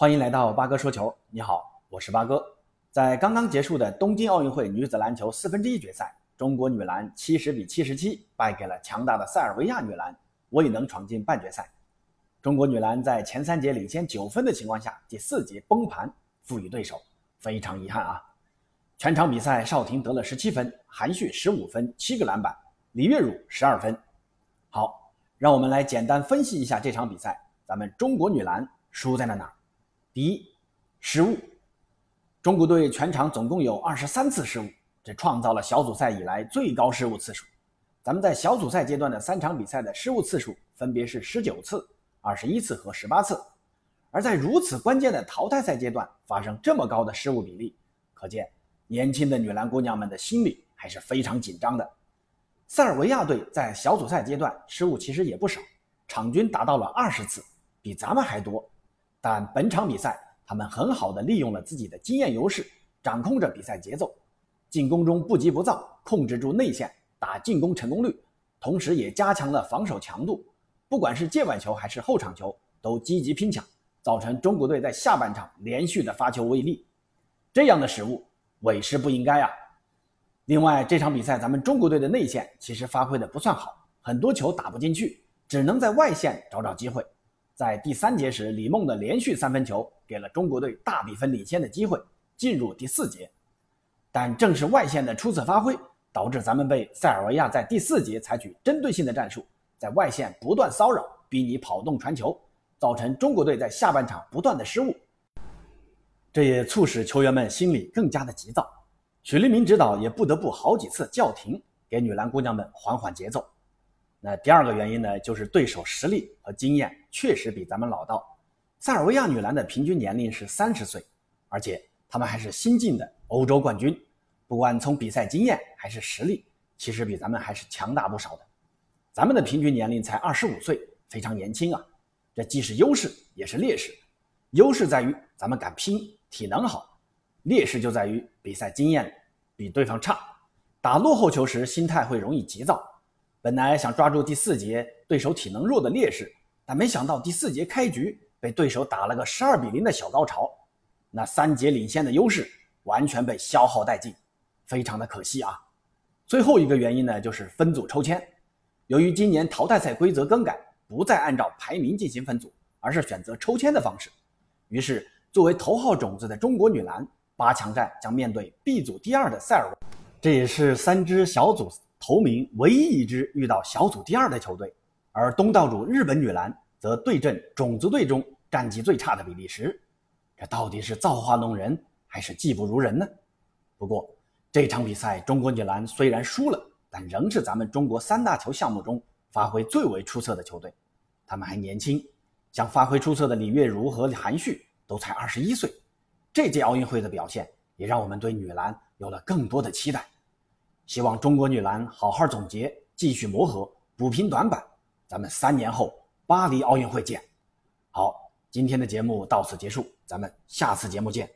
欢迎来到八哥说球。你好，我是八哥。在刚刚结束的东京奥运会女子篮球四分之一决赛，中国女篮七十比七十七败给了强大的塞尔维亚女篮，未能闯进半决赛。中国女篮在前三节领先九分的情况下，第四节崩盘，负于对手，非常遗憾啊！全场比赛，邵婷得了十七分，韩旭十五分，七个篮板，李月汝十二分。好，让我们来简单分析一下这场比赛，咱们中国女篮输在了哪儿？第一，失误。中国队全场总共有二十三次失误，这创造了小组赛以来最高失误次数。咱们在小组赛阶段的三场比赛的失误次数分别是十九次、二十一次和十八次，而在如此关键的淘汰赛阶段发生这么高的失误比例，可见年轻的女篮姑娘们的心理还是非常紧张的。塞尔维亚队在小组赛阶段失误其实也不少，场均达到了二十次，比咱们还多。但本场比赛，他们很好的利用了自己的经验优势，掌控着比赛节奏，进攻中不急不躁，控制住内线，打进攻成功率，同时也加强了防守强度。不管是界外球还是后场球，都积极拼抢，造成中国队在下半场连续的发球未利。这样的失误，委实不应该啊！另外，这场比赛咱们中国队的内线其实发挥的不算好，很多球打不进去，只能在外线找找机会。在第三节时，李梦的连续三分球给了中国队大比分领先的机会，进入第四节。但正是外线的出色发挥，导致咱们被塞尔维亚在第四节采取针对性的战术，在外线不断骚扰，逼你跑动传球，造成中国队在下半场不断的失误。这也促使球员们心里更加的急躁，许利明指导也不得不好几次叫停，给女篮姑娘们缓缓节奏。那第二个原因呢，就是对手实力和经验确实比咱们老道。塞尔维亚女篮的平均年龄是三十岁，而且她们还是新晋的欧洲冠军，不管从比赛经验还是实力，其实比咱们还是强大不少的。咱们的平均年龄才二十五岁，非常年轻啊。这既是优势也是劣势。优势在于咱们敢拼，体能好；劣势就在于比赛经验比对方差，打落后球时心态会容易急躁。本来想抓住第四节对手体能弱的劣势，但没想到第四节开局被对手打了个十二比零的小高潮，那三节领先的优势完全被消耗殆尽，非常的可惜啊。最后一个原因呢，就是分组抽签，由于今年淘汰赛规则更改，不再按照排名进行分组，而是选择抽签的方式，于是作为头号种子的中国女篮八强战将面对 B 组第二的塞尔维，这也是三支小组。头名唯一一支遇到小组第二的球队，而东道主日本女篮则对阵种子队中战绩最差的比利时，这到底是造化弄人还是技不如人呢？不过这场比赛中国女篮虽然输了，但仍是咱们中国三大球项目中发挥最为出色的球队。他们还年轻，像发挥出色的李月如和韩旭都才二十一岁，这届奥运会的表现也让我们对女篮有了更多的期待。希望中国女篮好好总结，继续磨合，补平短板。咱们三年后巴黎奥运会见。好，今天的节目到此结束，咱们下次节目见。